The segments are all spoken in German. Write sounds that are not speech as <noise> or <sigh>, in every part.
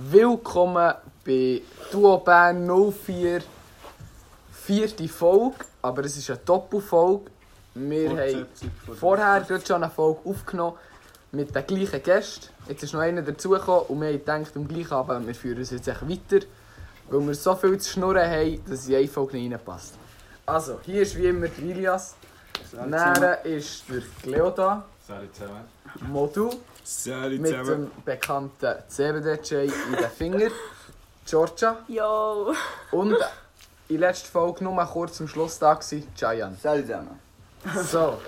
Willkommen bei Duo Bern 04, vierte Folge, aber es ist eine Doppelfolge. Wir haben vorher schon eine Folge aufgenommen mit den gleichen Gästen. Jetzt ist noch einer dazugekommen und wir haben gedacht, am gleichen Abend, wir führen es jetzt echt weiter, weil wir so viel zu schnurren haben, dass in eine Folge nicht reinpasst. Also, hier ist wie immer der Ilias, näher ist der Leo da, Salut zusammen. Modu Salut mit dem bekannten CBD-J in den Finger, Georgia Yo! und in der letzten Folge nur kurz am Schluss da war, Giant. Salut zusammen. So,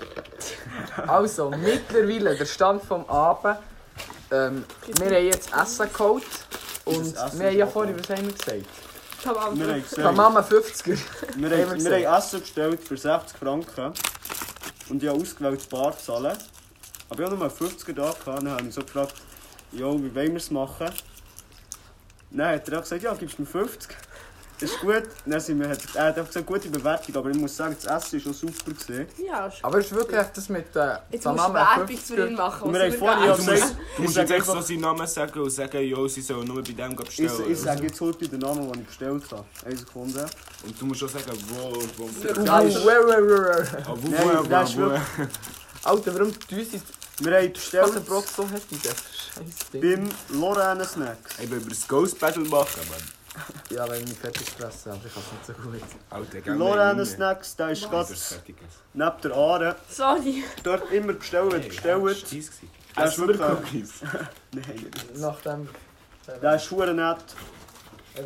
also mittlerweile der Stand vom Abend. Ähm, wir haben jetzt Essen geholt und Essen wir haben ja vorhin, was haben wir gesagt? Tamam. Wir haben gesagt, Mama 50er. wir, haben wir haben, Essen bestellt für 60 Franken. Und ich habe ausgewählt, Bar zu zahlen. Aber ich hatte nur einen 50er da. Gehabt. Dann habe ich so gefragt, jo, wie wollen wir es machen? Dann hat er auch gesagt, ja, gibst du mir 50. Ist gut. Dann sind wir, hat, er hat einfach gesagt, gute Bewertung. Aber ich muss sagen, das Essen war schon super. Gewesen. Ja, ist Aber es ist wirklich das mit äh, Jetzt der musst du Werbung für ihn 50er. machen. Und wir was haben vorhin ja Du gesagt, musst, du ich musst jetzt einfach, seinen Namen sagen und sagen, jo, sie sollen nur bei dem ich, bestellen. ich sage jetzt heute den Namen, den ich bestellt habe. Eine Sekunde. Und du musst auch sagen, wo und wo. Uh, uh, uh, uh, uh. Ah, wo, Nein, wo, das wo, wo. wirklich- Alter, warum tun sie Wir haben das bestellt Brot so heftig? Das scheiß Ding. beim Lorraine Snacks. Ich will über das Ghost Battle machen, aber... Ja, wenn ich fertig fressen, aber ich kann es nicht so gut. Alter, gell, Lorraine Snacks, der ist gerade Das neben der Aare. Sorry. Dort immer bestellen, Hey, bestellen. das. Das ist wirklich- Cookies? <laughs> Nein, nicht. Nachdem... Der ist verdammt nett.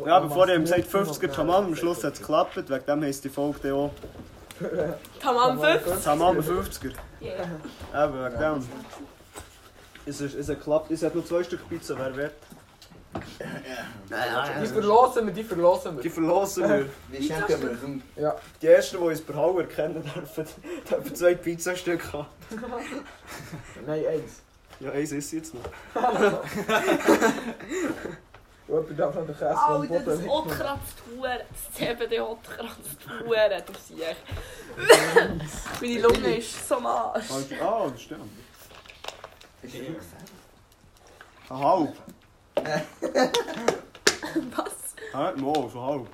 Ja, bevor ich gesagt 50er Tamam, am Schluss hat es geklappt. Wegen dem heisst die Folge dann auch Tamam 5. Tamam 50er. Yeah. Eben, wegen dem. Es, ist, es geklappt. Es hat noch zwei Stück Pizza, wer wert? Die verlosen wir, die verlosen Die wir. verlosen wir. Die schenken wir Ja. Die ersten, die uns per Hau erkennen dürfen, dürfen zwei Pizzastücke haben. Nein, eins. Ja, eins ist jetzt noch. <laughs> Und jemand darf noch den Käse vom Alter, Boden das wegnehmen. Hot kratzt Huren. Das CBD Hot kratzt Huren. Du siehst. <laughs> Meine Lunge ist so am Arsch. Ah, das stimmt. Ist das gesagt? Ein halb. <laughs> Was? Hä? No, schon halb.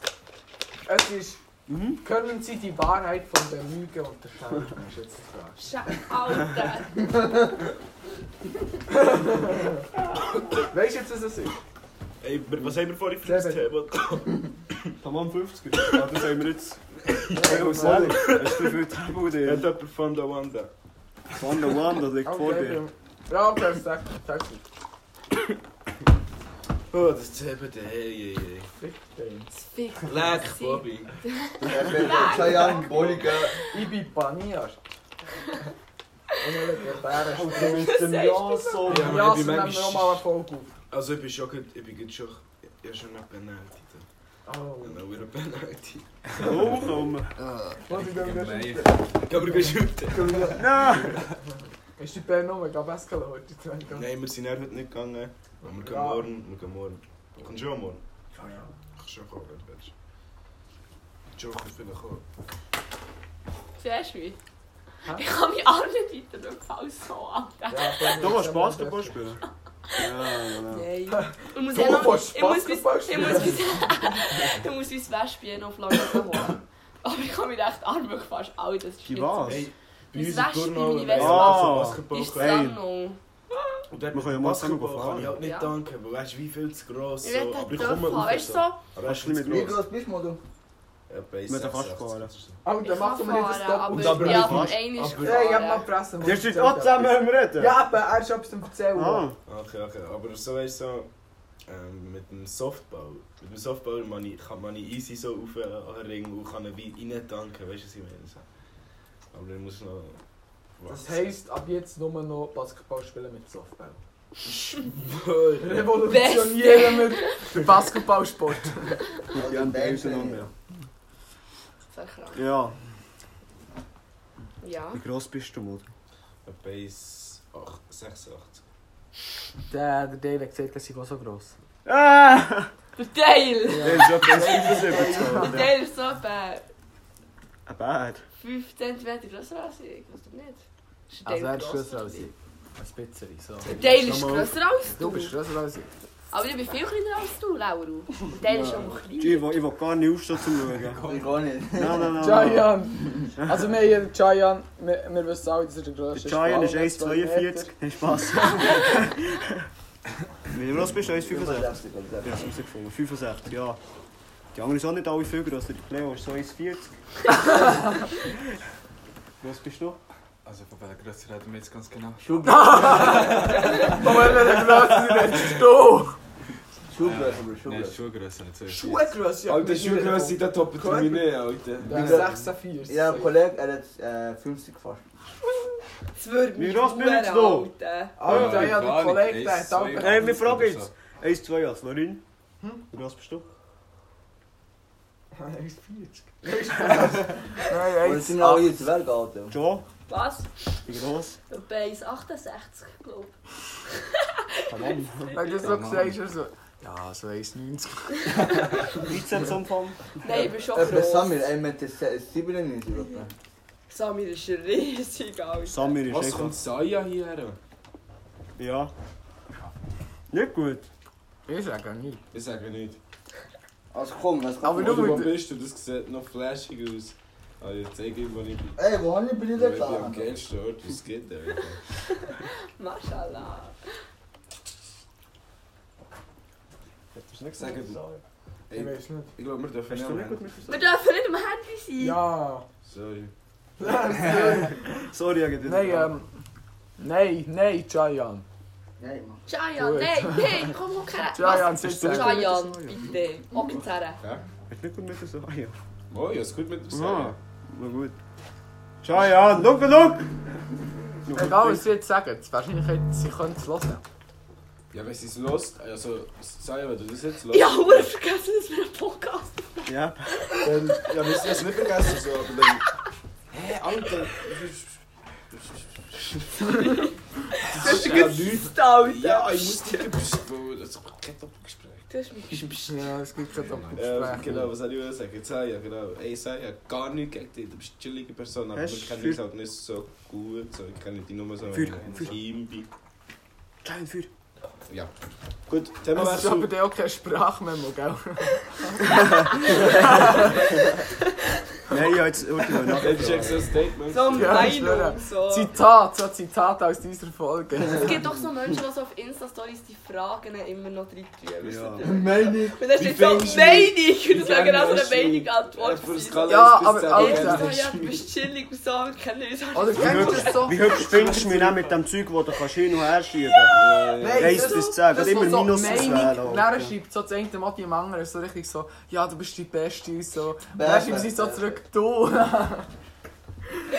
Es ist... Mhm. Können Sie die Wahrheit von der Lüge unterscheiden? <laughs> ist jetzt die Frage. Scheiße, Alter. Weißt du jetzt, was es ist? Ey, was haben wir vorhin für das Sehr Thema? Tamam 50er. Ja, das haben wir jetzt. Ich muss sagen, hast du viel Tempo Hat dir? jemand von der Wanda? Von der Wand, das liegt vor dir. Ja, okay, sag, sag Oh, das CBD, hey, hey, hey. Fick den. Fick. Leck, Bobby. Ich bin keine Ahnung, Bolliger. Ich bin Panier. Und dann der Bären Oh, du bist dem Ja so. Ja, Ja, ich so bin nehmen wir manchmal- Also ich bin schon, gut- ich bin gut schon, ich habe schon eine Penalty da. Oh. Ich habe eine Penalty. Oh, komm. Was ich dann Nein. wieder Ich habe aber shooten. Nein! Ist die noch mega Basketball heute? Nein, wir sind heute nicht gegangen. Aber wir gehen Ja. morgen, wir gehen morgen. Kommst du auch morgen? Ja, ja. Ich kann schon kommen, wenn du willst. Joe kommt vielleicht auch. Siehst du mich? Ich kann mich auch nicht weiter so. Ja, Du willst Basketball spielen? Ja, ja. Nein. Ich muss noch... willst Ich muss bis... Ich <laughs> muss bis... Ich muss bis Westbier auf Lange <laughs> holen. Aber ich kann mich echt arm fast all das was? Hey, bei Das uns in Wespe, Turnau, meine Wespe. Ah. Ist. Sammlung. Und dort Wir können ja mal zusammen Basketball kann ich fahren. halt nicht Ja. danken, weil weißt du, wie viel zu gross Ich so. Aber ich komme auf. Weißt du so? Aber weißt du Wie gross. groß bist du, du? Ja, bei Mit der 86 Fahrschule. oder so. Alter, mach doch nicht das fahren, Doppel. aber aber ja, fast. Aber- ich hab mal gefressen. Der steht auch zusammen, wir reden? Ja, aber er ist etwas zum Erzählen. Ah, Okay, okay. Aber so weißt du, so, ähm, mit dem Softball. Mit dem Softball man ich, kann man easy so auf äh, an den Ring und kann ihn wie rein tanken, weißt du, was ich meine? Aber ich muss noch. Das heisst, ab jetzt nur noch Basketball spielen mit Softball. <laughs> Schwöre. Revolutionieren wir Basketballsport. die haben die auseinander. Krank. Ja, Ja. wie gross bist du, Mutter? Base 8, 86. Der, der Dave hat gesagt, dass ich so gross. Ah! Der Teil! Der ist etwa 75 Der oder? Teil ist so etwa Ein Bär. 5 cm grösser als ich. Ich weiß doch nicht. Also er ist grösser als ich. Ein bisschen. So. Der Teil ist grösser als Du du. bist grösser als ich. Aber ich bin viel kleiner als du, Laura. Und der ist auch noch Ich klein. will, ich will gar nicht aufstehen zum Schauen. <laughs> Ich gar nicht. Nein, nein, nein. Giant! Also wir haben hier Giant, wir, wir wissen alle, das ist der grösste Der Giant ist Schwan, 1,42. Nein, Spaß. <laughs> Wie groß bist du? 1,65? Ja, das rausgefunden. 65, ja. Die anderen sind auch nicht alle viel grösser. Der Leo ist so 1,40. <laughs> Was bist du? Also von welcher Größe reden wir jetzt ganz genau? Aber wenn der grösste ist, du! Schuhgröße, aber Nein, Schuhgröße. Schuhgröße, viel. Schuhgröße, Alter, Schuhgröße, da toppen die mich nicht, Alter. Ja, 46. Ja, ein Kollege, er hat äh, 50 fast. Das würde mich ich verhalten. Alter, ja, der Kollege, der hat auch... Nein, wir fragen jetzt. 1, 2 als Lorin. Wie groß bist du? <laughs> 1,40. Aber Nein, sind 1,8. hier Zwerge, Alter. Joe? Was? Wie groß? Etwa 1,68 glaube Verdammt. Wenn du so gesagt hast, er so... Ja, so 1,90. 13 Umfang. ich. Nein, ich bin schon Etwa groß. Samir, er meint 97 etwa. Samir ist riesig, Alter. Samir ist Was echt. kommt Saya hierher? Ja. Nicht gut. Ich sage nicht. Ich sage nicht. Also komm, was kommt? Aber du wo bist du? Das sieht noch flashig aus. Ah, jetzt zeige ich, wo ich bin. Ey, wo habe ich Ich Bilder bin am geilsten Ort, was es gibt. Alter. Mashallah. Hättest du nicht Sag gesagt? Ich weiß nicht. Ich glaube, wir dürfen Hast nicht mehr. Wir dürfen nicht am Handy sein. Ja. Sorry. <laughs> Sorry, ich Nein, ähm... Nein, nein, Giant. Nein, Mann. Giant, Gut. nein, nein, komm. Giant, Was? sitzt da. Giant, bitte. Jetzt her. Ja? Du nicht gut mit der? Oh, ja, ist gut mit na gut. Schau ja, look, look! Egal, was sie jetzt sagen, wahrscheinlich hätten sie können es hören. Ja, wenn sie es lost, also Saya, wenn du das jetzt Ich lost. habe verdammt vergessen, dass wir einen Podcast Ja. Dann, ja, wir sind es nicht vergessen, so, aber dann. Hä, Alter! Das ist ja nichts. Ja, ich muss dich gebüßt, das ist kein Doppelgespräch. Du hast mich Ja, es gibt kein Ja, Doppelgespräch. genau, was soll ich sagen? Saya, genau. Ey, Saya, gar nichts gegen dich, du bist eine chillige Person, aber kennen du- uns halt nicht so gut. So. Ich kenne dich nur so im für- Team. Giant Feuer. Ja. Gut, Thema Es ist aber wechsel. dann auch keine Sprachmemo, gell? <laughs> Nein, ich habe jetzt Urteil Das ist so ein Statement. so schwöre. Meinung. So. Zitat, so Zitat aus dieser Folge. <laughs> Es gibt doch so Menschen, die so auf Insta-Stories die Fragen immer noch drin tun. Ja. Meinung. Und dann Wie steht so du- Meinung. Und das Wie wäre genau so eine du- Meinung-Antwort. Ja, Ja, aber. Alter. Ja, du bist chillig und so, wir kennen uns. Oder kennst du das so? Wie hübsch findest du mich dann mit dem Zeug, das du kannst hin und her schieben Nein. Nein, Eins das- bis zehn, das geht immer so Minus Meinung, auswählen, Dann schreibt so das eine Modi im anderen so richtig so, ja, du bist die Beste und so. Bäh, Dann schreiben sie so zurück, du. <laughs>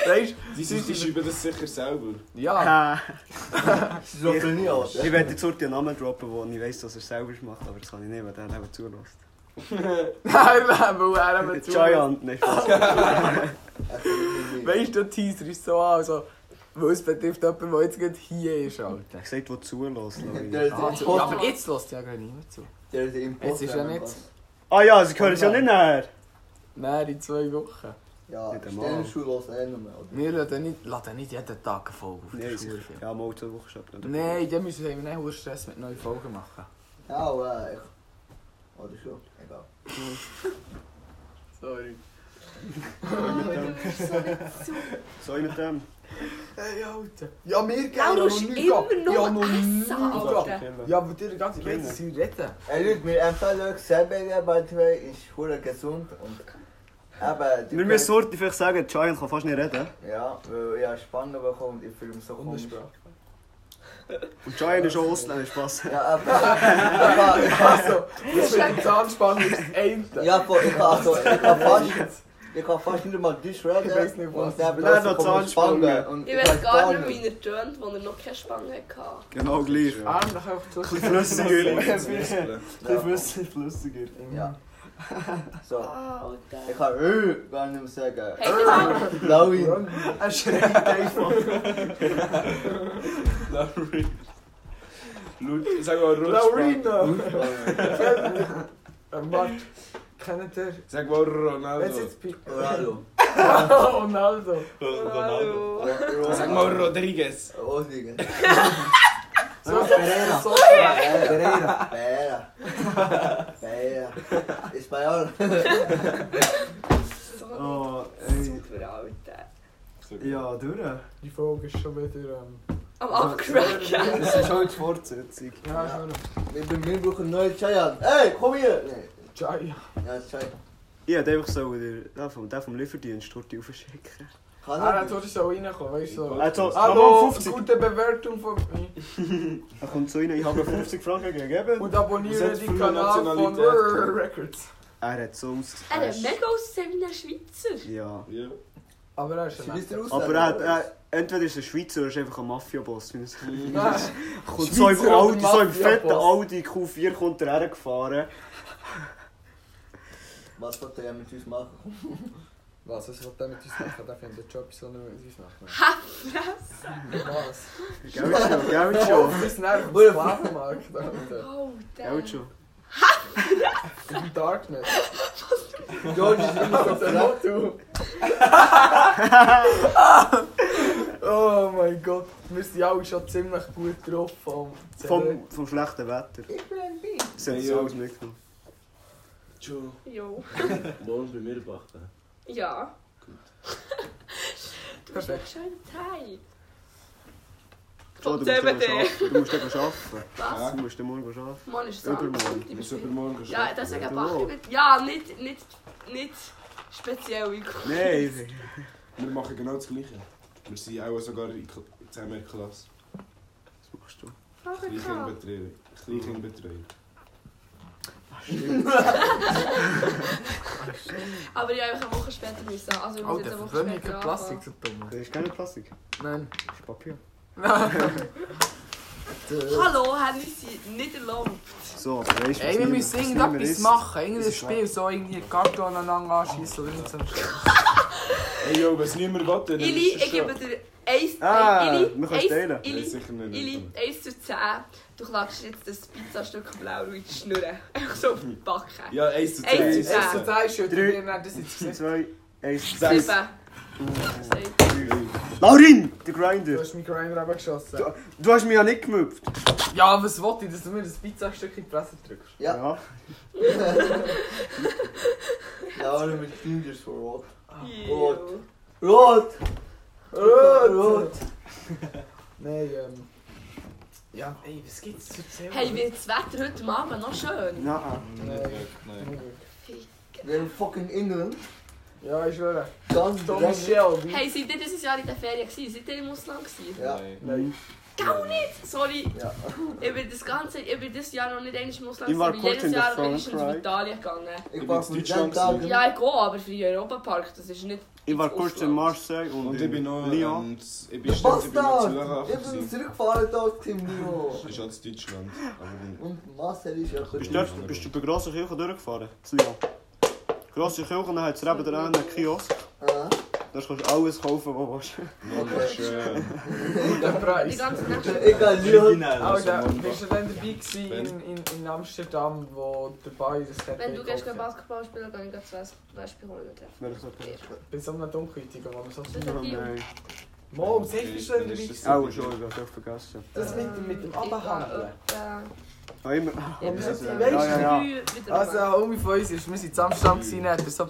Weißt die schreiben das sicher selber. Ja. Äh, Schizophrenie, Alter. Ich werde jetzt heute einen Namen droppen, wo ich weiss, dass er selber macht, aber das kann ich nicht, weil der eben zulässt. <laughs> Nein, weil er eben zu. Giant, Spaß. Weißt du, der Teaser ist so an, also, weil es betrifft jemanden, der jetzt gerade hier ist, Alter. Er hat gesagt, wo zulässt. Der ist Ah, ja, aber jetzt lässt ja gar niemand zu. Der ist im Jetzt ist ja nicht-. Ah ja, sie hören es ja nicht näher. Nein, in zwei Wochen. Ja, Nicht einmal. Sternenschuh los eh noch mehr, oder? Wir laden nicht, laden nicht jeden Tag eine Folge auf Nein, der. Schule. Ja, mal zwei Wochen schon. Nein, dann müssen wir nicht hohen Stress mit neuen Folgen machen. Ja, aber ich... Oder schon, egal. <laughs> Sorry. Soll ich mit dem? Hey, Alter. Ja, mir geht Laura ist immer Ja, noch noch nie. Alter. Ja, aber dir ganz ich weiß, dass sie reden. Ey Leute, wir empfehlen euch Selberger, by the way, ist hure gesund und... Eben, die Wir müssen heute vielleicht sagen, Giant kann fast nicht reden. Ja, weil ich habe Spannung bekommen und ich fühle mich so komisch. Und Giant ist auch Ausländer, Spaß. Ja, aber... <laughs> ich habe... Ich so... Dem Zahnspangen ist das. Ja, ich habe also... Ich habe fast... Ich kann fast nicht mal Deutsch reden. Ich weiss nicht, was. Noch plötzlich kommt Zahnspange. Spange und Ich weiß weiß gar nicht, wie er tönt, als er noch keine Spange hatte. Genau gleich. Arm nach einfach zu. Flüssiger. Muskeln. Ja, flüssig, flüssiger. Ja. So. Alter. Ich kann äh gar nicht mehr sagen. Hey, mal. Laui. Er schreit einfach. Laurie. Lut, sag mal Rutschband. Laurina! Warte, kennt ihr? Sag mal Ronaldo. ist jetzt Pico? <laughs> Ronaldo. Ronaldo. Hallo. Sag mal Rodriguez. Osligen. <laughs> So, Pereira. so, Pereira. Pereira. Pereira. Espanhol. So <laughs> Oh, ey. super, Alter. Ja, durch. Die Folge ist schon wieder. Ähm, Am Abcracken. Das ist halt die Fortsetzung. ja, schon. Wir, wir brauchen neue Chai. Ey, komm hier. Nee. Jaya. Ja, Chai. Ich hätte einfach so den, den, vom, den vom Lieferdienst dort aufschicken. Kann Ah, tust du so reinkommen, weißt du? So. Also, Hallo, aber 50. gute Bewertung von mir. <laughs> Er kommt so rein, ich habe 50 Franken gegeben. <laughs> Und abonniere den Kanal von Rrrr Records. Er hat so aus. Er hat mega aussehen wie ein Schweizer. Ja. Ja. Aber er ist Sie ein aus? Aber er hat, er, entweder ist er Schweizer oder ist einfach ein Mafia-Boss. <laughs> Kommt so im Schweizer Audi, so im fetten? Audi Q4 kommt er hergefahren. Was <laughs> wird <laughs> <laughs> er mit uns machen? Was, was will der mit uns machen? Der findet den Job so nicht mit uns machen. Ha. Was? Geld schon, Geld Oh, schon. sind dem Sklavenmarkt, Alter. Oh, Geld damn. schon. Im Darknet. George ist immer so Der. Oh mein Gott, wir sind alle schon ziemlich gut drauf vom Vom, schlechten Wetter. Ich bin ein. Das sie alles mitgenommen. Joe. Jo. <laughs> <laughs> <laughs> Morgen bei mir backen. Ja. Du bist Perfekt. echt schön Teil. Oh, Vom du, musst eben arbeiten. du musst eben arbeiten. Was? Du musst dann morgen arbeiten. Mann, ist es Übermorgen. übermorgen Ja, du ich nicht. Ja, nicht, nicht, nicht speziell. Nein, Wir machen genau das Gleiche. Wir sind auch sogar in Kl- zusammen in der Klasse. was machst du? Kleinkindbetreuung. Kleinkindbetreuung. <laughs> Aber ich habe eine Woche später müssen. Also ich muss jetzt eine Woche ich später kein Plastik anfangen. so dumm. Das ist keine Plastik. Nein. Das ist Papier. <laughs> Hallo, haben wir sie nicht erlaubt. So, aber weißt du, Ey, wir müssen irgendetwas machen. Irgendein Spiel, so irgendwie Karton aneinander anschießen oder so. Hey, <laughs> yo, was niemand will, dann es ich gebe dir 1 Ah, Ili, wir können teilen. Nein, Ili, 1 zu 10. Du klatschst jetzt das Pizzastück blau in die Schnur. Einfach so auf die Backe. Ja, 1 zu 10. Eins zu Es zehn. ist so Teil, schüttet Drei. ihr nicht das jetzt gesehen. 2, 1, Sechs. 7. Laurin! Der Du Grinder! hast meinen Grinder abgeschossen. Du, du hast mich ja nicht gemüpft. Ja, was wollte ich, dass du mir das Pizzastück in die Presse drückst? Ja. Ja, nur mit Fingers for Rot. Rot. Rot! Rot! Nein, ähm... Ja, ey, was gibt's zu erzählen? Hey, wird das Wetter heute Abend noch schön? Nein. Nein. Wir sind fucking England. Ja, ich schwöre. Ganz. Shelby. Hey, seid ihr dieses Jahr in der Ferien gewesen? Seid ihr im Ausland gewesen? Ja. Nein. Nein. Gar nicht! Sorry, Ja. ich bin das ganze, ich bin dieses Jahr noch nicht einmal im Ausland Ich war kurz in Jahr wenigstens in Frankreich. Italien gegangen. Ich bin war in von Deutschland. Ja, ich gehe, aber für den Europapark, das ist nicht... Ich war kurz in. Marseille und, Und ich bin noch. Lyon. Ähm, ich bin Der schnell- ich bin zurückgefahren dort im Nino. Das ist aus Deutschland. Und Marcel ist ja Bist dort, bist du bei Grosse Kirche durchgefahren? Zu Lyon. Grosse Kirche, dann hat es neben dran einen Kiosk. Ah, Da kannst du alles kaufen, was du willst. Mann, das ist schön. Der Die Preis. Egal, Lyon. Alter, bist du dann dabei gewesen in, in, in Amsterdam, wo der Boy das hat Wenn du gehst? Basketball spielen, gehe ich zuerst Wespe holen. Bei so einem Dunkelhäutigen, wo man so... Das Oh nein. Mom, sicher bist du dann dabei gewesen? das- Auch schon, ich habe vergessen. Das mit, dem- mit dem Abhandeln. Ah, immer. Ja, das, ja, ja, Also, Homie von uns ist, wir sind in Amsterdam er so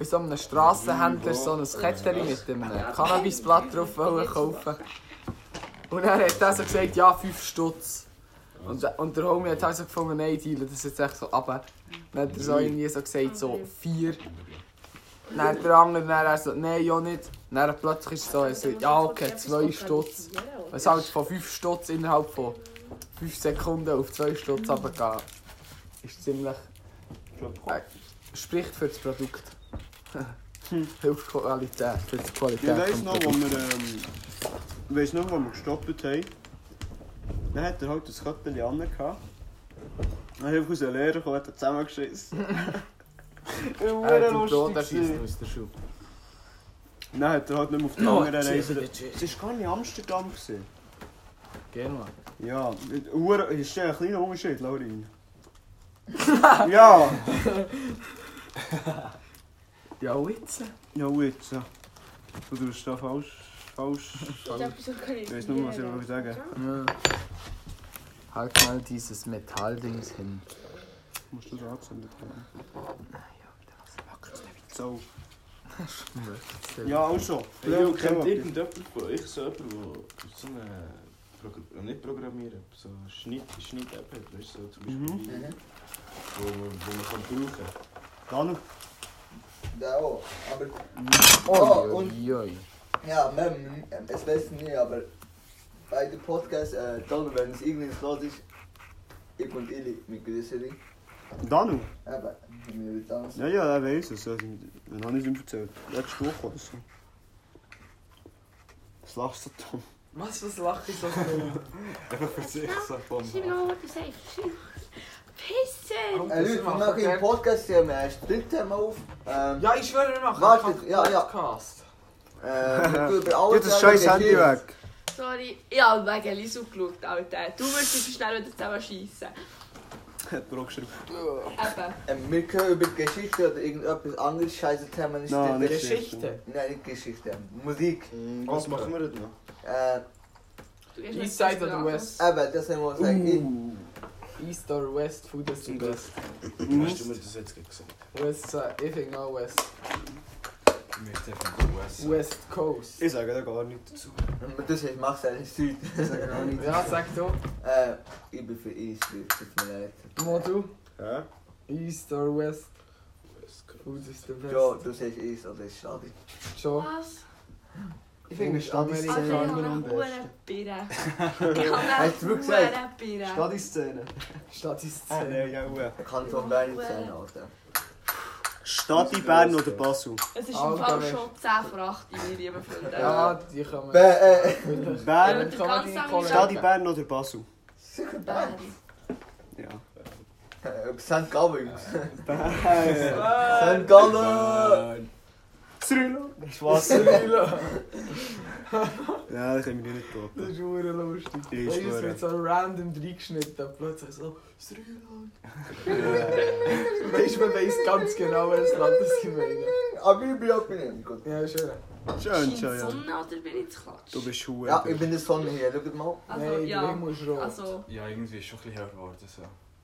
bei so einem Strassenhändler so ein Kettchen mit einem Cannabisblatt drauf kaufen. Und dann hat er so gesagt, ja, 5 Stutz. Und, und der Homie hat halt so gefunden, nein, dealen das jetzt echt so ab. Dann hat er so irgendwie so gesagt, so 4. Dann hat der andere dann er so, nein, ja nicht. Dann plötzlich ist es so, er so, ja okay, 2 Stutz. Es halt von 5 Stutz innerhalb von 5 Sekunden auf 2 Stutz runtergehen. Ist ziemlich. Äh, spricht für das Produkt. Hilft Qualität, für die Qualität. Ich weiss noch, wo wir, ähm, ich weiss noch, wo wir gestoppt haben. Dann hat er halt das Köttchen an. Dann hat einfach unser Lehrer gekommen, hat er zusammengeschissen. <laughs> <laughs> Brot lustig aus. Dann hat er halt nicht mehr auf die cheese, Reise. Es war gar nicht Amsterdam. Gewesen. Genau. Ja, hure- ist ein kleiner Unterschied, Laurin? <laughs> ja! Ja, jetzt? Ja, jetzt. ja. Du tust da falsch. Falsch. Was kann Ich weiß nur, was ich will sagen. Ja. Halt mal dieses Metalldings hin. Musst du das angezündet haben? So. Ja, also. Hey, Leo, yo, kennt Kebab. irgendjemand von euch so jemanden, der so eine... Progr nicht programmieren, so eine Schnitt, Schnitt-App hat, weißt du, so zum Beispiel, Mhm. wo, man- wo man kann brauchen Danu. Ja, auch. Aber Oh, und-. Ja, man, es weiß nicht, aber bei dem Podcast, äh, dann, wenn es irgendwie los ist, ich und Ili mit Größere, Danu? aber wir anders. Ja, ja, er weiß es. Also, dann habe ich es ihm erzählt. Letzte Woche oder so. Was lachst du, Tom? Was, was lache ich so dumm? <laughs> Einfach für sich so vom Schreib noch mal das safe. Pisser! Äh, Leute, wir machen im Podcast ja das dritte Thema auf. Ähm, Ja, ich schwöre, wir machen Warte, einen ja, ja. Podcast. äh, über <laughs> alles das scheiß Handy weg. Sorry, ich habe wegen Lisu geschaut, Alter. Du wirst dich schnell wieder zusammen schiessen. Hat <laughs> Bro geschrieben. Eben. Ähm, wir können über die Geschichte oder irgendetwas anderes scheiße Thema nicht Nein, nicht Geschichte. Nein, nicht Geschichte. Musik. Mhm, Was Okay. machen wir denn noch? Äh, Du gehst East nicht Side oder West? eben, das haben wir sagen. East or West, Food is the Zum best. Mhm. Hast du mir das jetzt gesagt? West side, ich think no West. Wir sind von US. West Coast. Ich sage da gar nichts dazu. Und das heißt, mach's eigentlich Süd. Ich sage gar nichts. Ja, sag du. Äh, ich bin für East, tut mir leid. Mo du. Hä? East or West, Food is the best. Ja, du sagst East oder ist schade. Schon. Was? Ich finde Stadt Also, immer am <laughs> eine besten. habe Hast du eine wirklich gesagt? Stadi-Szene. Stadt ist Ah, ja, ja. Kanton Bern nicht sein, Alter. Stadi, Bern oder Basel? Es ist im Fall schon 10 vor 8, meine lieben Freunde. Ja, die kommen. Äh. Bern. Kollegen. Stadi, Bern oder Basel? sicher Bern. Bern. Ja. Äh, St. Gallen. Bern. St. Gallen! Zrilo. Spaß. <laughs> Ja, das können wir nicht Das toppen. ist hure lustig. Ich Weißt du, es wird so random reingeschnitten. Plötzlich so, Sri Lanka. <laughs> <laughs> Weißt du, man weiss ganz genau, welches Land das ich meine. Aber ich bin auch benannt. Gut. Ja, schön. Schön, schön, ja. Sonne oder bin ich zu klatsch? Du bist Schuhe. Ja, ich bin der Sonne hier. Schaut mal. Also, Nein, ja. ist. Also, Ja, irgendwie ist schon ein bisschen heller geworden. So.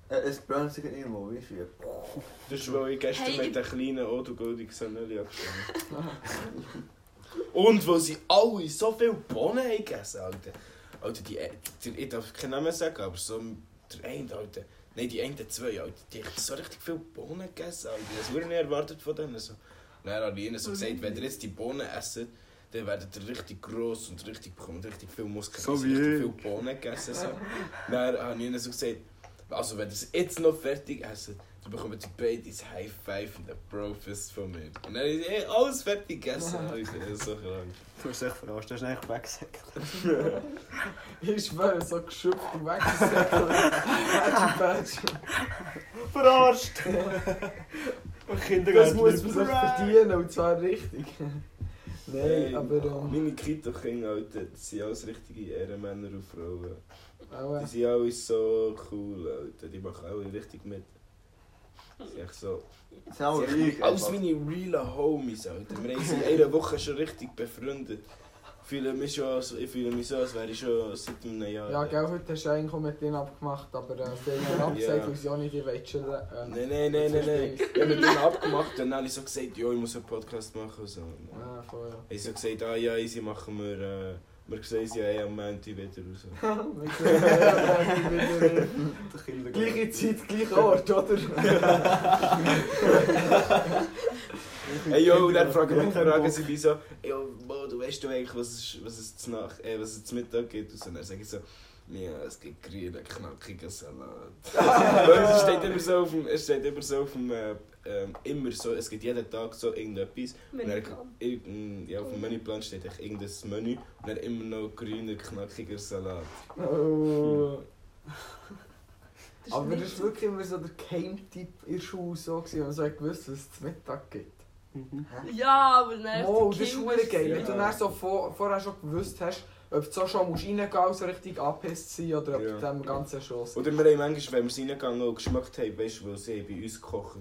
Äh, Es brennt sich irgendwo, weißt du? <laughs> Das ist, weil ich gestern Hey, mit den kleinen Odo Goldig Sanelli abgestanden Und wo sie alle so viel Bohnen haben gegessen Alter. Alter, die, die, ich darf keinen Namen sagen, aber so der eine, Alter. Nein, die einen zwei, Alter, die haben so richtig viel Bohnen gegessen, Alter. Das wurde nicht erwartet von denen. So. Dann habe ich ihnen so gesagt, wenn ihr jetzt die Bohnen esst, dann werdet ihr richtig gross und richtig bekommt richtig viel Muskeln. So wie richtig ich. viel Bohnen gegessen. So. Dann habe ich ihnen so gesagt, also wenn ihr es jetzt noch fertig essen, dann bekommt ihr beide ein High Five und ein Profist von mir. Und dann ich hey, alles fertig gegessen. <laughs> Alter, das ist so krank. Du hast dich verarscht, du hast eigentlich weggesagt. <laughs> Ich schwöre, so geschöpft und weggesäckelt. Badge, <laughs> Badge. Verarscht! Und Kinder Das muss man sich verdienen, und zwar richtig. Nein, Hey, aber... Ähm, Meine Kito-Kinder, Alter, das sind alles richtige Ehrenmänner und Frauen. Die sind alle so cool, Alter. Die machen alle richtig mit. Die sind echt so... Das sind auch Sie reich. sind alles meine realen Homies, Alter. Wir haben sie in einer Woche schon richtig befreundet. Ich fühle mich, schon, als- ich fühle mich so, als wäre ich schon seit einem Jahr... ja, gell, heute hast du eigentlich auch mit denen abgemacht, aber äh, sie haben abgesagt, Ja. weil sie auch nicht die. Äh, Nein, nein, nein, nein, nein. Ich habe mit denen abgemacht und dann habe ich so gesagt, ja, ich muss einen Podcast machen. So. Ah, voll, ja. Ich so gesagt, ah ja, easy machen wir... Äh, wir sehen sie ja am Montag wieder raus. Wir sehen, ja, wieder- Gleiche Zeit, gleicher Ort, oder? Hey yo, und dann fragen, mich, fragen sie mich so, du weißt du eigentlich, was es, was es zu Nacht, äh, was es zu Mittag gibt? Und so, dann sage ich so, ja, es gibt grünen, knackigen Salat. <laughs> Es steht immer so auf dem, es steht immer so auf dem, äh, ähm, immer so, es gibt jeden Tag so irgendetwas. Und dann, Menüplan. irgend, ja, auf dem Menüplan steht echt irgendein Menü und dann immer noch grüner, knackiger Salat. Oh. Das ist Aber das war wirklich immer so der Keimtipp in der Schule so, gewesen, wenn man so gewusst was es zu Mittag gibt. Ja, aber nein. Oh, das ist hure geil, wenn du dann so vor, vorher schon gewusst hast, ob du so schon musst reingehen musst, so richtig angepisst sein oder ob Ja. du dem Ganzen schon Oder wir haben manchmal, wenn wir reingegangen und geschmeckt haben, weißt du, weil sie bei uns gekocht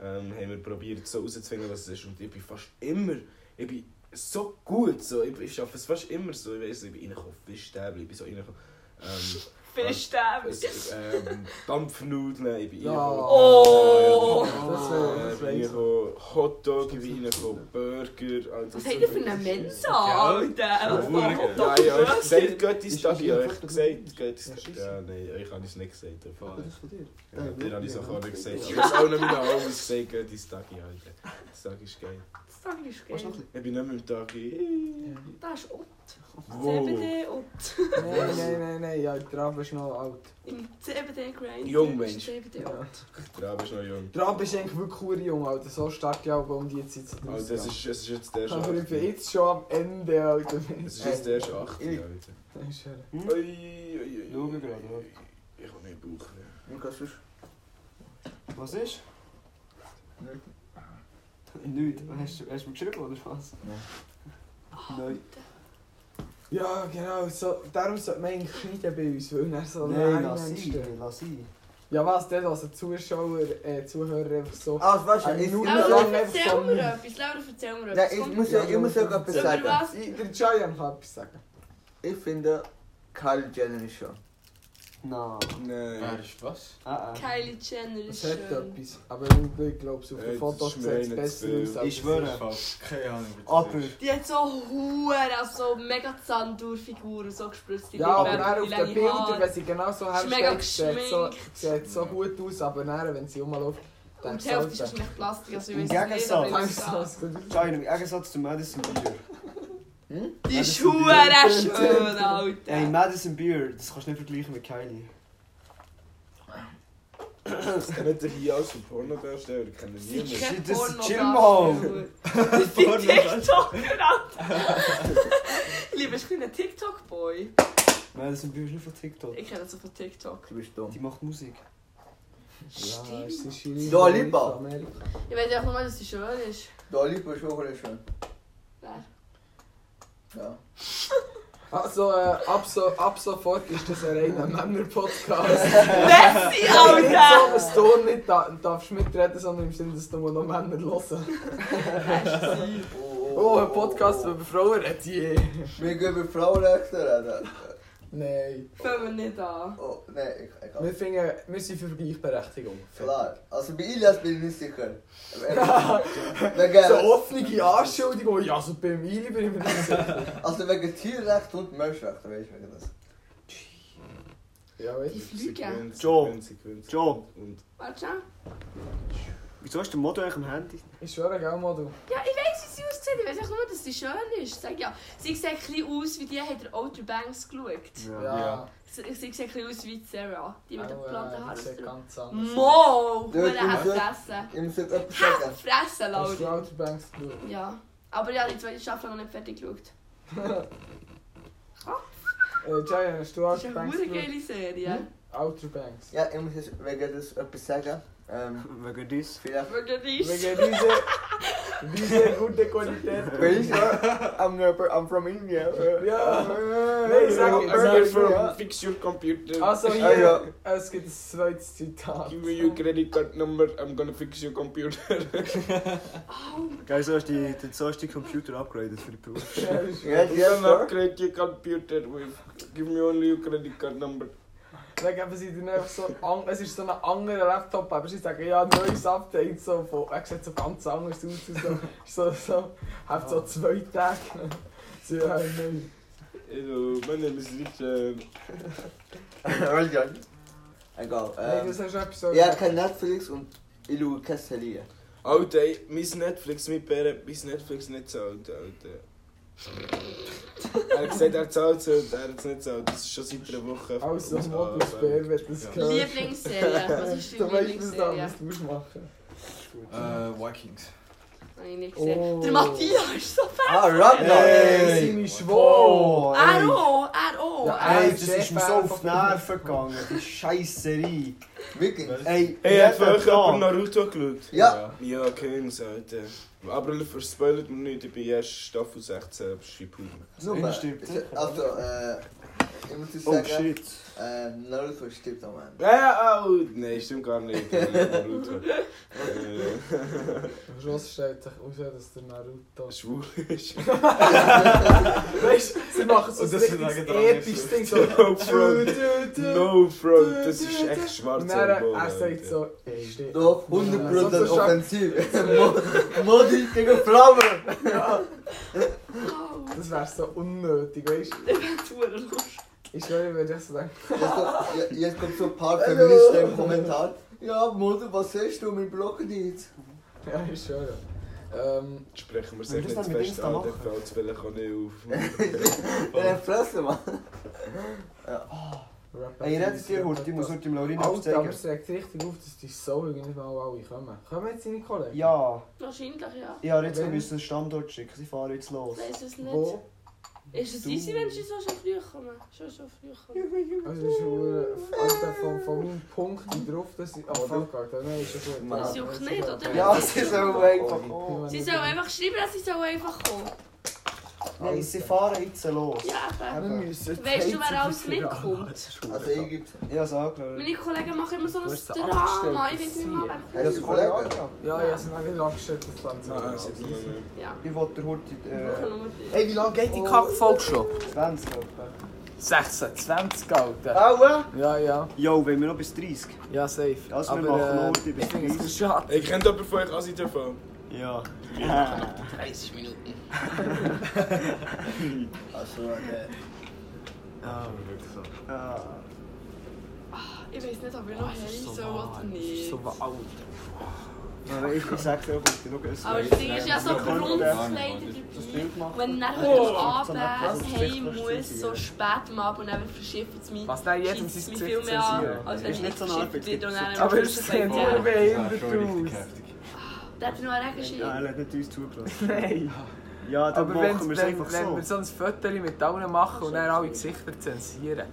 ähm, haben wir probiert so rauszufinden, was es ist. Und ich bin fast immer, ich bin so gut. So. Ich, ich schaffe es fast immer so. Ich weiß, ich bin reingekommen, Fischstäbchen, ich bin so reingekommen. Ähm, Fischstäbchen. es- ähm, Dampfnudeln, ich bin Ja. reingekommen. Oh. Das wäre ich bin Hotdog, ich bin Burger. Alter, Was habt ihr für eine Mensa, Alter? Ja, ja, ich gesagt, Göttis Tag, ich Foto- gesagt, Göttis Ja. Ja, nein, ich habe es nicht gesagt. Ah, das ist von dir. Ja, dir habe ich es auch nicht gesagt. Ja. Ich habe es auch nicht meinen Augen gesagt, Göttis Tag, Alter. Das Tag ist geil. Ist geil. Ich bin nicht mehr im Tag. Das ist Ott. Wow. CBD Ott. Nein, <laughs> nein, nein, nein, ja, der Rab ist noch alt. Im CBD Grind. Jung, Mensch. CBD. Ott. Der Abend ist noch jung. Der Rab ist eigentlich wirklich cool jung, Alter. So stark ja auch um die Zeit zu Also, das ist, es ist jetzt der Aber ich bin jetzt schon am Ende, Alter. Es ist jetzt der 8. Alter. Ich- Das ist schön. Ui, ui, ui, Schau gerade? Ich habe nicht Bauch was? Was ist? <laughs> Nichts. Hast, du- hast du mir geschrieben oder was? Nein. Ja, genau. So, darum sollte man eigentlich schneiden bei uns, weil er so Nein, lass ihn. Lass ihn. Ja, was denn? Also Zuschauer, äh, Zuhörer einfach so. Ah, was Eine ich, ich, lang einfach erzähl mir nicht. etwas. Laura, erzähl mir Nein, etwas. ich muss ja, ich muss ja etwas sagen. der Giant kann etwas sagen. Ich finde, Kylie Jenner ist schon. Nein. Nein. ist was? Ah, ah. Kylie Jenner Es ist hat schön. etwas. Aber ich glaube, auf Ey, den Fotos ist sieht es besser zu viel. aus. als Ich es schwöre. ist. Keine Ahnung. Aber Die hat so hure, also mega Zahndurchfiguren, so gespritzt. Ja, aber dann auf den Bildern, wenn sie genau so Ist mega herstellt, sieht so, geschminkt. sieht so gut aus, aber dann, wenn sie rumläuft, Und denkst die du Hälfte ist halt, wahrscheinlich Plastik, also ich Im weiß es nicht, Gegensatz- aber ich sage. es im Gegensatz zu Madison Beer. Die Ja, ist das sind hure die- schön, Ey, Alter. Madison Beer, das kannst du nicht vergleichen mit Kylie. Das kann nicht der hier aus dem Pornodarsteller, ich kenne Sie niemanden. kennt Das ist Porno Chill Darsteller. <laughs> Das ist die Porno- TikToker, Alter. Ich liebe, ich bin ein TikTok-Boy. Madison Beer ist nicht von TikTok. Ich kenne das so von TikTok. Du bist dumm. Die macht Musik. Ja, es Stimmt. ist in Dua Lipa. Amerika. Ich weiß auch nur, dass sie schön ist. Da Lipa ist auch schön. Ja. <laughs> Also, äh, ab, so, ab sofort ist das ein reiner Männer-Podcast. <laughs> Messi, <laughs> so, Alter! dass du nicht da, darfst mitreden, sondern im Sinne, dass du nur noch Männer hören. Oh, ein Podcast über Frauen redet je. Wir gehen über Frauenrechte reden. Nein. Fangen wir nicht an. Oh, nein, ich, ich Wir, finden, wir sind für Gleichberechtigung. Klar. Also bei Ilias bin ich nicht sicher. <laughs> So wegen, offene Anschuldigung. Ja, also bei Mili bin ich mir nicht sicher. <laughs> also wegen Tierrecht und Menschenrecht, weißt du, wegen das. Ja, Die weißt du. Flüge. Joe. Joe. Warte schon. Wieso hast du den Motto eigentlich am Handy? Ich schwöre, gell, Modu. Ja, ich weiß, sie aussieht. Ich weiß auch nur, dass sie schön ist. Sag ja. Sie sieht ein bisschen aus wie die, hat der Outer Banks geschaut. Ja. Sie sie sieht ein bisschen aus wie Sarah. Die mit den äh, blonden Haaren. das sieht ganz anders. Mo! Hure im hat Süd- fressen. Ich muss euch etwas sagen. Fressen, Hast du. Outer Banks geschaut? Ja. Aber ja, die zweite Staffel noch nicht fertig geschaut. <laughs> Äh, Giant, hast du Das Outer ist eine Banks hure geschaut? geile Serie. Outer Banks. Ja, ich muss jetzt wegen das etwas sagen. Ähm, Wegen dies. vielleicht. Wegen dies. Wegen dieser, dieser guten Qualität. Weil ich I'm, I'm from India. Ja. Nein, sag I'm uh, ich. here from ich. Fix Your Computer. Also Ah, hier, ja. es gibt ein zweites Zitat. Give me your credit card number, I'm gonna fix your computer. Geil, so hast du die, so hast Computer upgraded für die Beruf. Ja, ist Ja, gut. You can upgrade your computer with, give me only your credit card number. Dann geben sie dann einfach so, an, es ist so ein anderer Laptop, aber sie sagen, ja, neues Update, so, von, er sieht so ganz anders aus, so, so, so, hat so zwei Tage. So, ja, nein. Hello, my name is Richard. Egal. Nein, Ähm, das hast du etwas so ich habe kein Netflix und ich schaue keine Serie. Alter, mein Netflix, mein Bär mein Netflix nicht zahlt, Alter. Er hat gesagt, er zahlt es und er hat es nicht zahlt. Das ist schon seit einer Woche. Also, Bär, wenn du das Ja. hörst. Lieblingsserie. Was ist Du deine weißt, was Lieblingsserie? du musst machen. Äh, Vikings. Habe ich nicht gesehen. Oh. Der Matthias ist so fett. Ah, Ragnar! Hey, seine Schwor! Er auch, er auch. Ja, Ey, das ist ist mir so auf die Nerven gegangen, die Scheisserei. Ey, hat wirklich jemand Tag- Naruto geschaut? Ja. Ja, Kings, Alter. Aber verspoilert mir nicht, ich bin erst Staffel 16, Schipul. Super. stimmt. Also, äh, ich muss dir Oh sagen, shit. Ähm, Naruto stirbt am Ende. Ja, ja, oh, nein, stimmt gar nicht. <laughs> Naruto. äh, Am Schluss stellt sich raus, dass der Naruto... <laughs> schwul ist. Weißt du, sie machen so ein das episches. Ding, so... <laughs> No front. No front. Das ist echt Und schwarz. dann, er sagt so... Ey, steh. Doch, So 100% scha- offensiv. Mo- Modi gegen Flamme. Das wäre so unnötig, weißt du? Ich schwöre, wenn ich so denke... Jetzt kommt, je- jetzt kommt so ein paar Feministen im Kommentar. Ja, Modi, was sagst du? Wir blocken die jetzt. Ja, ich schwöre. Ähm... Sprechen wir sich wir das nicht zu fest an, dann fällt es vielleicht auch nicht auf. <laughs> Ja, Fresse, Mann. Ey, redet ihr heute? Ich muss heute dem Laurin Alter, aber aufzeigen. es regt richtig auf, dass die so nicht mal alle kommen. Kommen jetzt deine Kollegen? Ja, Wahrscheinlich, ja. ich habe jetzt müssen einen Standort schicken. Sie fahren jetzt los. Ich weiß es nicht. Wo? Ist es easy, wenn sie so schon früh kommen? Schon so früh kommen? Also es ist schon Alter, von, von meinem Punkt drauf, dass ich... Ah, fuck, Alter, nein, ist schon gut. Das Ja, juckt nicht, oder? Ja, sie sollen einfach kommen. Sie sollen einfach schreiben, dass sie sollen einfach kommen. Nein, sie fahren jetzt los. Ja. Wir müssen Weißt du, wer alles mitkommt? Also ich. Ich habe es angeschaut. Meine Kollegen machen immer so ein Du hast Drama. Ich weiß nicht das mal, Hast wer du das Kollegen? Ja, ich habe es noch nicht angestellt, das Land Ja, Ich wollte äh, nur die. Hey, wie lange geht die Kackfolge schon? 20 etwa. 26, Alter. Aua! Ja, ja. Jo, wenn wir noch bis 30. Ja, safe. Also wir Aber, machen äh, heute bis Ich finde es 30. schade. Hey, kennt jemand von Ja. 30 Minuten. <laughs> Also, äh, Ja, Ah. Ich weiß nicht, ob ich noch hell soll oder nicht. So alt. Aber ich, ich sag's auch heute. Schau, Aber das Ding ist ja so Grundleider Das dabei. Wenn dann Oh, heute so eine Abend heim muss, so spät am Abend, und dann verschifft es mich. Was sein es mich Gesicht viel mehr an, als wenn ich nicht so verschifft wird und dann Aber es sieht nur behindert aus. Der hat noch einen Regenschirm. Ja, er hat nicht uns zugelassen. <laughs> Nein. Ja, dann Aber machen wenn, wir es wenn, einfach wenn so. wir so ein Foto mit allen machen und dann alle Gesichter zensieren,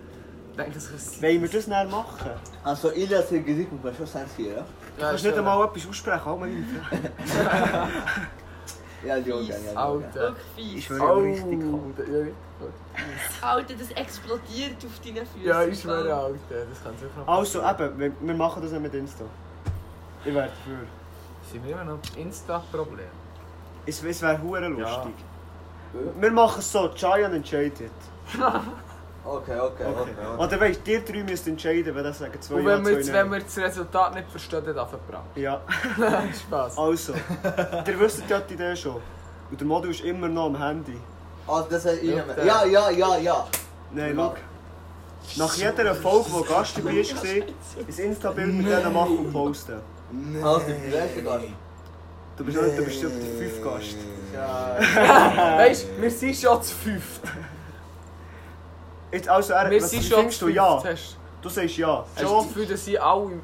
denke ich, es Wollen wir das dann machen? also Ilias Gesicht muss man schon zensieren. Ja, Du kannst nicht einmal etwas aussprechen, halt mal. <laughs> Ja, die Organ, ja, die Organ. Alter. Wirklich Ich schwöre, Oh, richtig kalt. ja. Alter, das explodiert auf deinen Füßen. ja, ich schwöre, Alter. Das kann sicher noch Also eben, wir, wir machen das nicht mit Insta. Ich wäre dafür. Sind wir immer noch Insta-Problem? Es, es wäre hure lustig. Wir machen es so, Chayan entscheidet. <laughs> Okay, okay, okay. okay. Oder weißt du, ihr drei müsst entscheiden, wenn das sagen zwei Und Ja, wenn wir, zwei wenn wir das Resultat nicht verstehen, dann darf er brachen. Ja, <laughs> Spaß. also. <laughs> ihr wisst ja die Idee schon. Und der Model ist immer noch am Handy. Also das hat. Ja, Ja, ja, ja, ja. Nein, schau. Nach jeder Folge, wo Gast dabei war, ein Insta-Bild mit denen machen und posten. Also die erste Gast. Du bist, nicht, du bist der fünfte Gast. <laughs> Weißt du, wir sind schon zu fünft. Jetzt, also, er, Wir was sind schon zu du ja? Hast, Du sagst ja. hast du das Schon. Gefühl, dass sie alle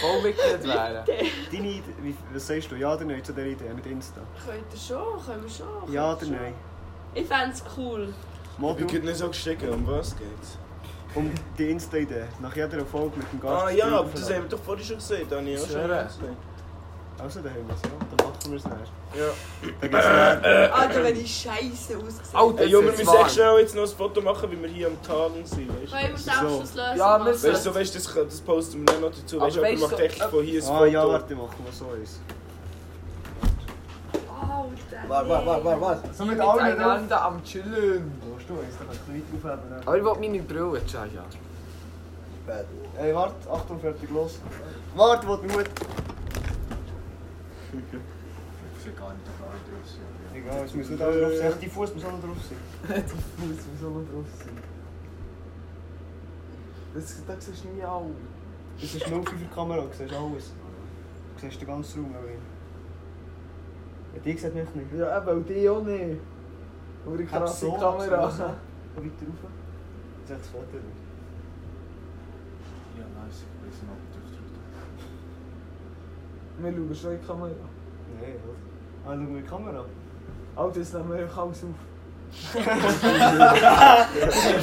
Vollmitglied wären? Deine Idee, wie, was sagst du? Ja oder nein zu dieser Idee mit Insta? Könnt ihr schon, können wir schon. Ja oder nein? schon. Ich fände es cool. Ich bin nicht so gestiegen, um was geht's? Um die Insta-Idee. Nach jeder Folge mit dem Gast. Ah ja, aber das haben wir doch vorhin schon gesagt, Dani. Ja, schon Schwöre. gesagt. Also, dann haben wir es ja. Dann machen wir es nicht. Ja. Dann geht's dann. Alter, wenn ich scheiße aussehe. Alter, Ey, Junge, wir das müssen ist echt schnell jetzt noch ein Foto machen, wie wir hier am Tagen sind, weißt Können wir du? Selbstschusslösung Ja, wir Weißt du, so, weißt, du, das, das posten wir dann noch dazu. Weißt du, aber weißt macht echt von hier ein Ah Foto. ja, warte, machen wir so eins. Warte, warte, warte, warte, warte. So mit Miteinander am Chillen. Brauchst du eins? Dann kannst du nicht aufheben. ne? Aber ich will meine Brille ja. Bad. Ey, warte, Achtung, fertig, los. Warte, wo mein Hut. Egal, es muss nicht alles drauf sein. Die Fuß muss auch noch drauf sein. <laughs> Die Fuß soll noch drauf sein? Das, das siehst du nie alle. Das ist 05 Kamera, du siehst alles. Du siehst den ganzen Raum. Ja, die sieht mich nicht. Ja, eben, und die auch nicht. Aber die Hab krasse so, Kamera. so, so. Weiter rauf. Jetzt hat das Foto nicht. Ja, nice. Ich weiß nicht, ob du Wir schauen schon in die Kamera. Nein, was? Ah, schau mal die Kamera. Alter, das nehmen wir einfach alles auf. <laughs>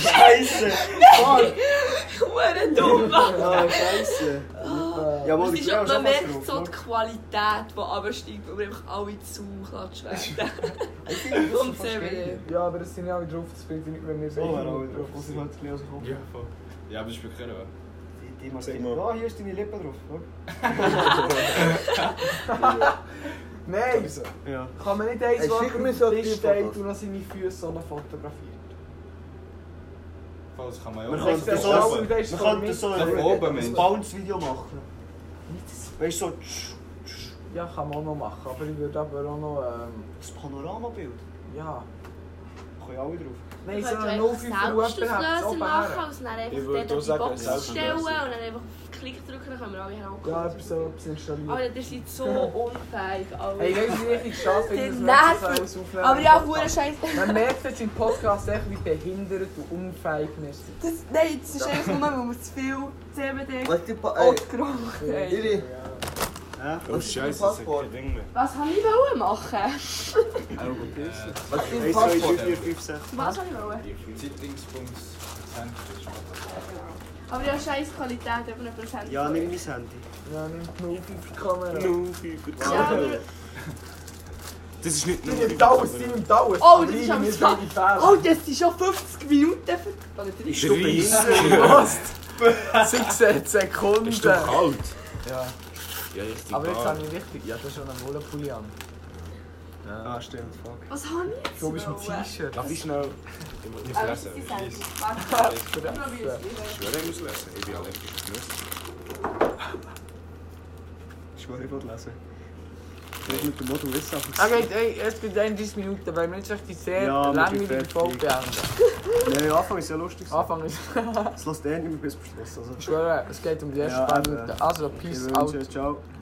Scheiße! Hure dumm. Ah, Scheiße! Ja, es die ist man ist merkt so die. Qualität, die runtersteigt, weil wir einfach alle zu klatsch werden. <laughs> Ich finde, das ist <laughs> wieder. Ja, aber das sind ja alle drauf, das bringt nicht, wenn wir So, beide wäre auch drauf ich sind. halt ein aus dem Kopf. Ja, voll. Ja, aber das ist wirklich wahr. Die, die Sag Martin. mal. Ja, hier ist deine Lippe drauf. <laughs> Nein, Ja. kann man nicht eins schick mir auf so die Fotos. und noch seine Füße so noch Voll, Das kann man ja auch machen. das so, und das ist so ein, oben, ein. Bounce-Video machen. Weißt du, so tsch, tsch, Ja, kann man auch noch machen, aber ich würde aber auch noch, ähm, das Panoramabild. ja... Können alle drauf. Nein, Ich so könnte ein einfach 05 Uhr Selbstauslöser machen und dann einfach Ich würde dort auch auf die sagen, Box stellen und dann einfach auf Klick drücken, dann können wir alle auch Ja, aber so etwas installieren. Alter, ihr seid so unfähig, Alter. Hey, weißt du, wie richtig Die wir das Nerven. alles aufnehmen? Aber ja, hure Scheiße. Man merkt jetzt im Podcast echt, wie behindert und unfähig wir sind. Das, nein, das ist einfach nur, weil wir zu viel CBD und geraucht haben. Ja. Oh Scheiße, das ist kein Ding mehr. Was habe ich wollen machen? was ist dein 1, 2, 3, Passwort? 4, 5, 6. Was habe ich wollen? Aber ja, scheiß Qualität, eben ein Prozent. Ja, nimm mein Handy. Ja, auf die Kamera. No, Fieber. Ja, aber... Das ist nicht Die nur nimmt alles, die nimmt alles. Oh, das ist irgendwie Fehler. Oh, das sind schon 50 Minuten für... Oder Ist 30 16 <laughs> Sekunden. Ist doch kalt. Ja. Ja, richtig Aber jetzt habe ich richtig... Ja, das ist schon ein Wollpulli an. Ja. Ah, stimmt, fuck. Was habe ich jetzt Du bist mit? T-Shirt. Darf ich schnell... Ich muss Aber das lesen. ist die Ich muss lesen. Ich auf Nüsse. Ich ich will lesen. Ich will mit dem Model Wissen ey, es gibt 31 Minuten, weil wir nicht echt die sehr Ja, langweilige. Folge beenden. Nein, Anfang ist ja lustig. Anfang ist... Es lässt eh nicht mehr bis zum Schluss. Also, Ich schwöre, es geht um die ersten paar eben. Minuten. Also, peace out. wünsche, ciao.